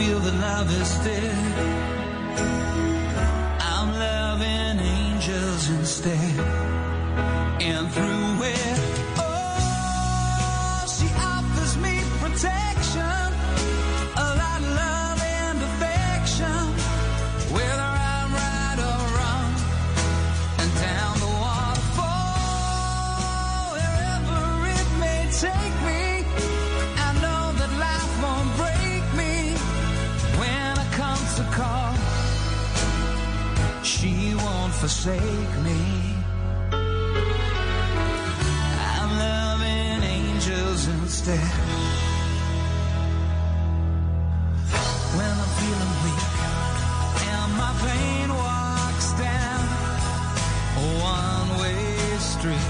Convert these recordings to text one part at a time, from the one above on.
feel the love is dead. I'm loving angels instead. forsake me. I'm loving angels instead. When I'm feeling weak and my pain walks down a one way street.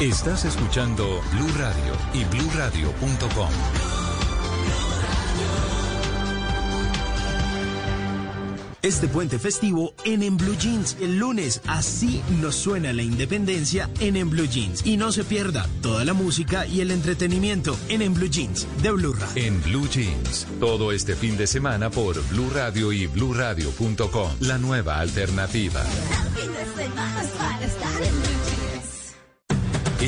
Estás escuchando Blue Radio y bluradio.com. Este puente festivo en En Blue Jeans el lunes. Así nos suena la independencia en En Blue Jeans. Y no se pierda toda la música y el entretenimiento en En Blue Jeans de Blue Radio. En Blue Jeans, todo este fin de semana por Blue Radio y bluradio.com. La nueva alternativa.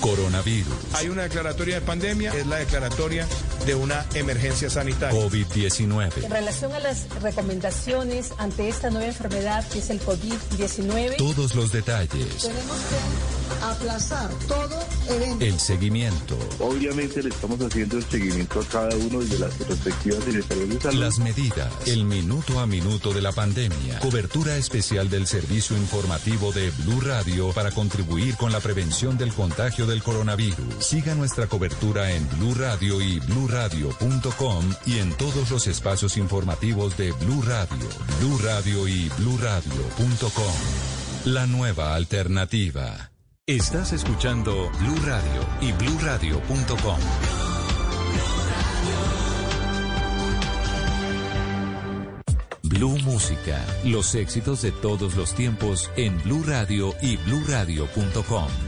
Coronavirus, Hay una declaratoria de pandemia, es la declaratoria de una emergencia sanitaria. COVID-19. En relación a las recomendaciones ante esta nueva enfermedad que es el COVID-19, Todos los detalles, Tenemos que aplazar todo evento. el seguimiento, Obviamente le estamos haciendo el seguimiento a cada uno de las direcciones de salud. las medidas, el minuto a minuto de la pandemia. Cobertura especial del servicio informativo de Blue Radio para contribuir con la prevención del contagio del coronavirus. Siga nuestra cobertura en Blue Radio y bluradio.com y en todos los espacios informativos de Blue Radio, Blue Radio y bluradio.com. La nueva alternativa. Estás escuchando Blue Radio y bluradio.com. Blue Música, los éxitos de todos los tiempos en Blue Radio y bluradio.com.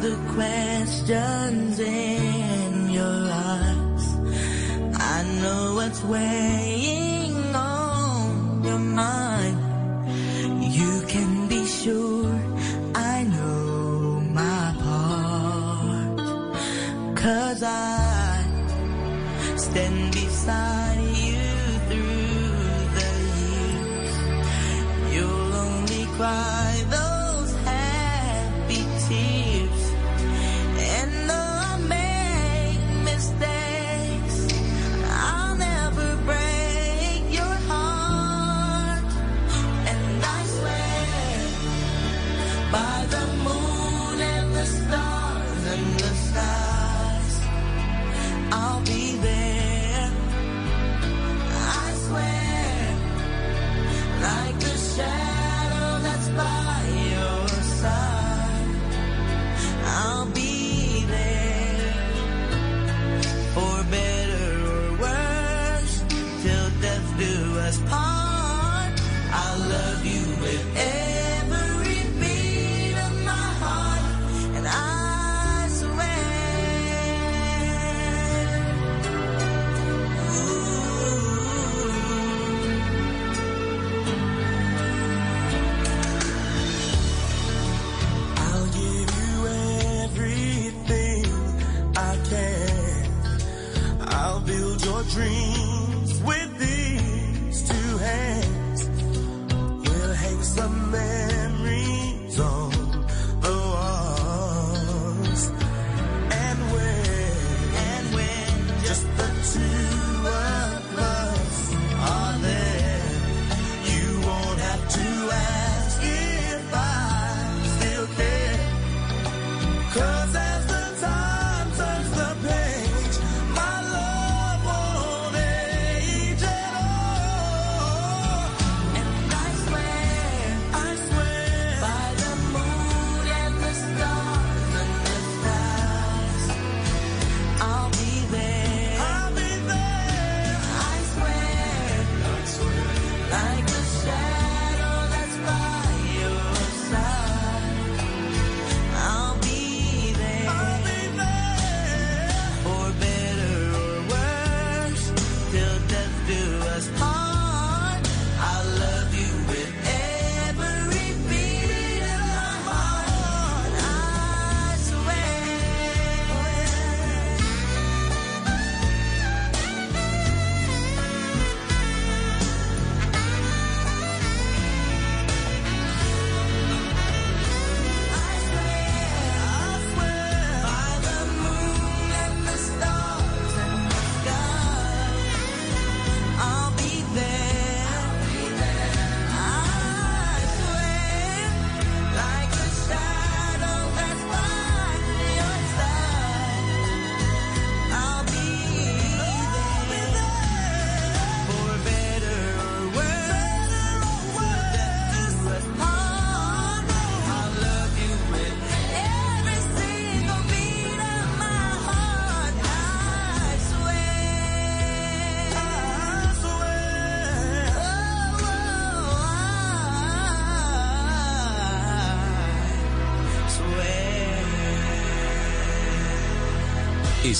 the questions in your eyes. I know what's weighing.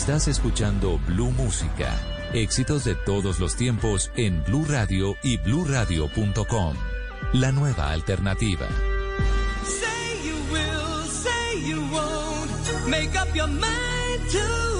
Estás escuchando Blue Música. Éxitos de todos los tiempos en Blue Radio y bluradio.com. La nueva alternativa. Say you will, say you won't. Make up your mind to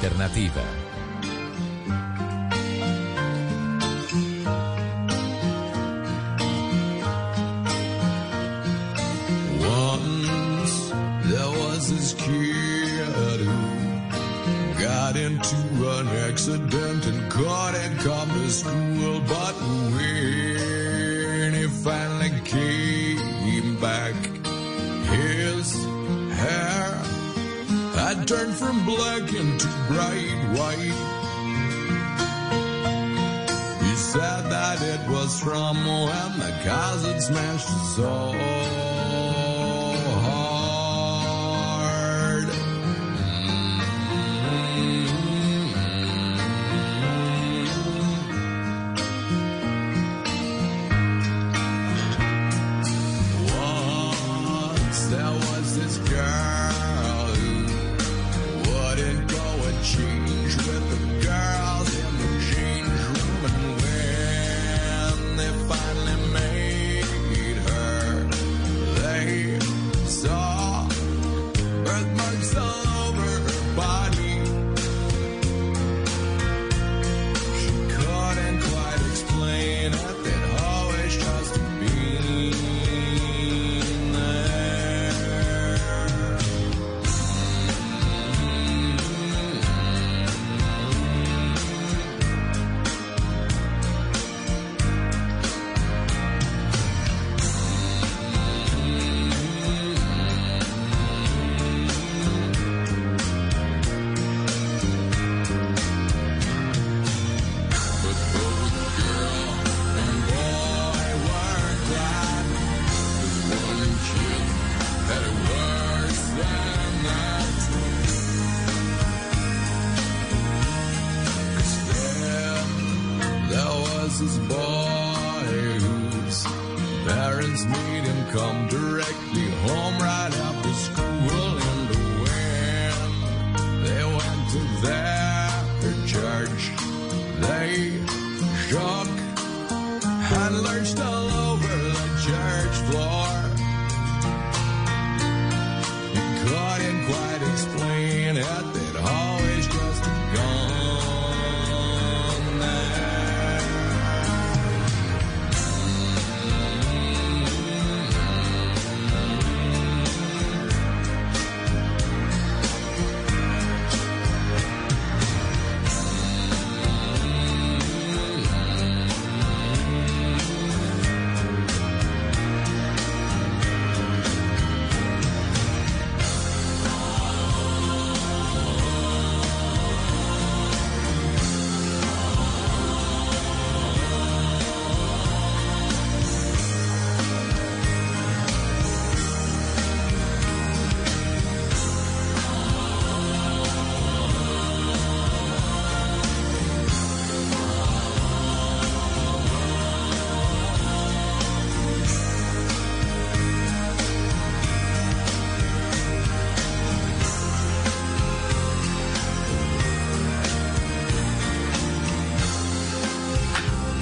alternativa. bright white. He said that it was from when the cars smashed his soul.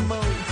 Maximo.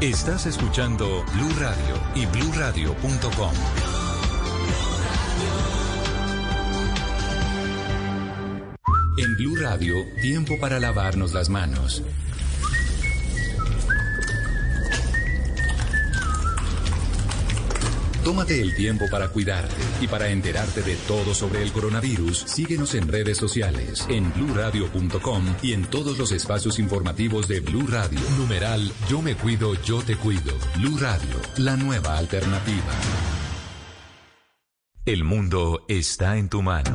Estás escuchando Blue Radio y bluradio.com. En Blue Radio, tiempo para lavarnos las manos. Tómate el tiempo para cuidarte y para enterarte de todo sobre el coronavirus. Síguenos en redes sociales, en bluradio.com y en todos los espacios informativos de Blue Radio. Numeral Yo me cuido, yo te cuido. Blue Radio, la nueva alternativa. El mundo está en tu mano.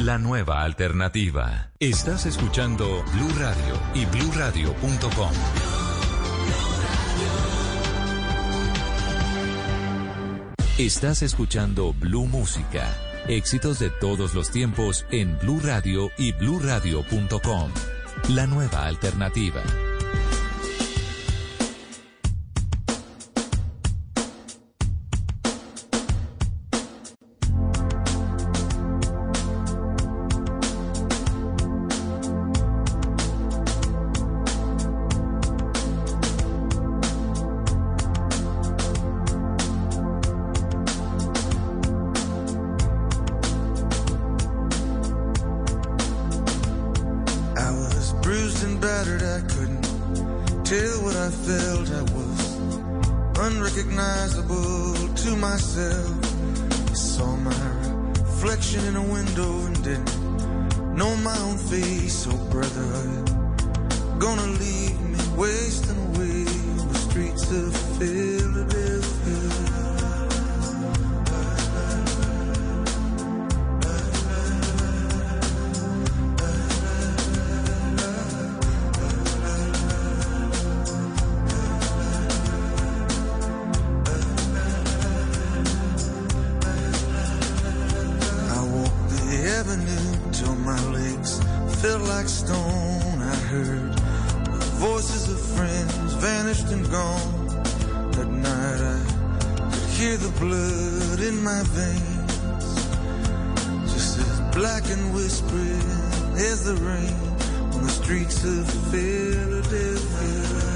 la nueva alternativa. Estás escuchando Blue Radio y bluradio.com. Estás escuchando Blue Música. Éxitos de todos los tiempos en Blue Radio y bluradio.com. La nueva alternativa. Just as black and whispering as the rain on the streets of Philadelphia.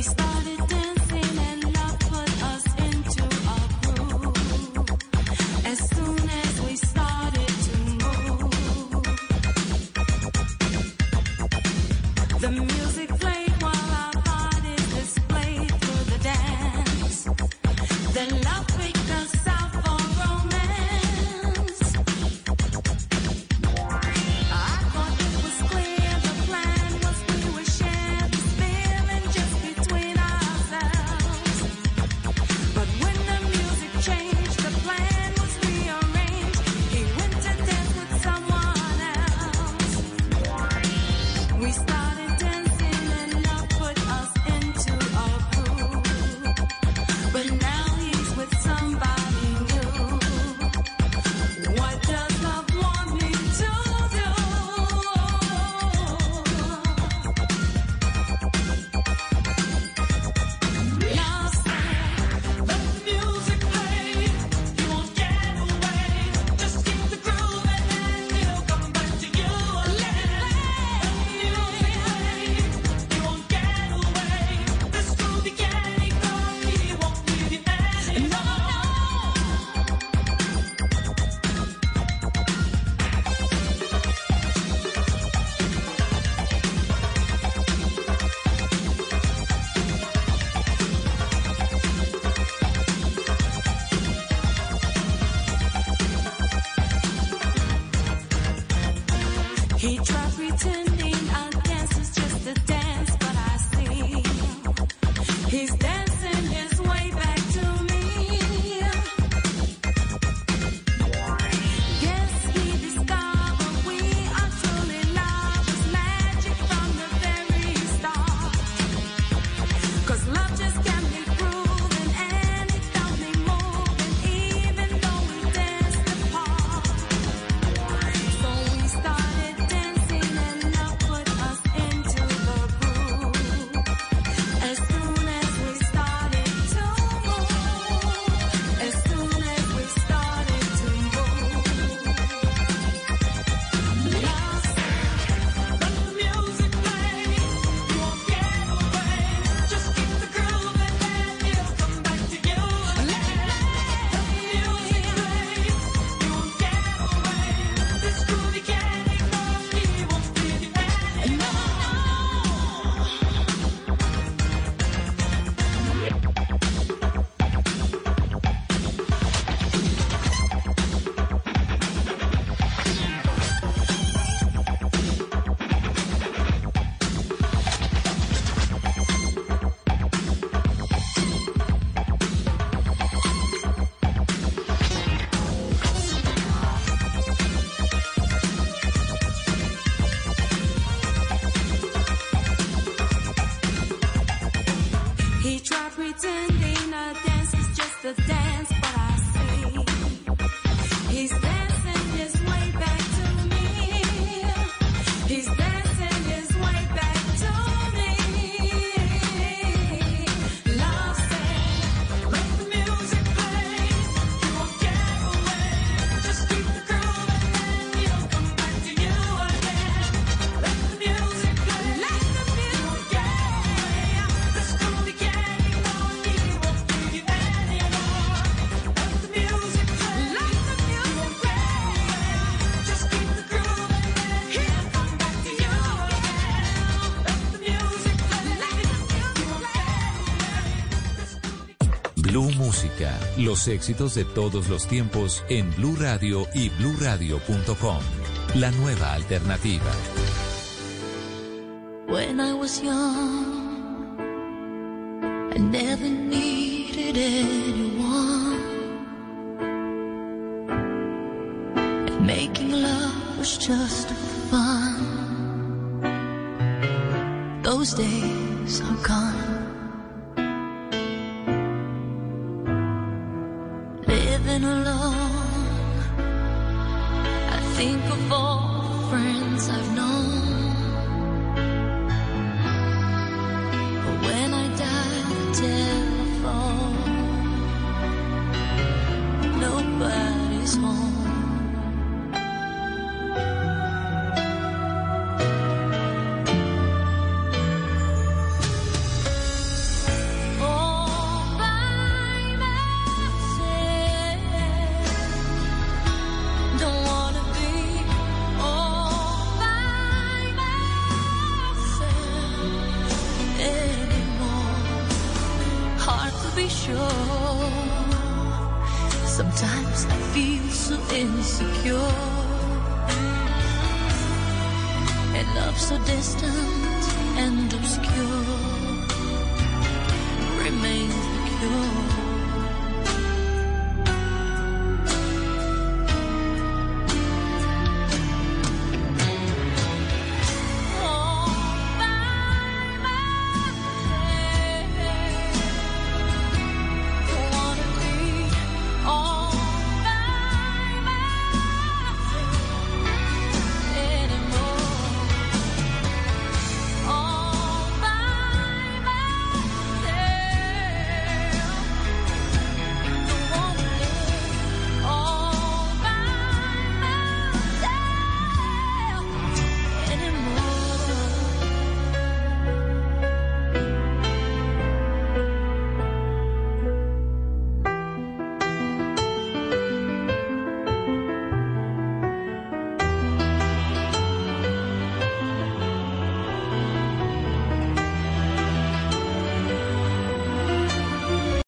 Luis los éxitos de todos los tiempos en Blue Radio y bluradio.com. La nueva alternativa. When I was young, I never needed anyone. And making love was just fun. Those days are gone.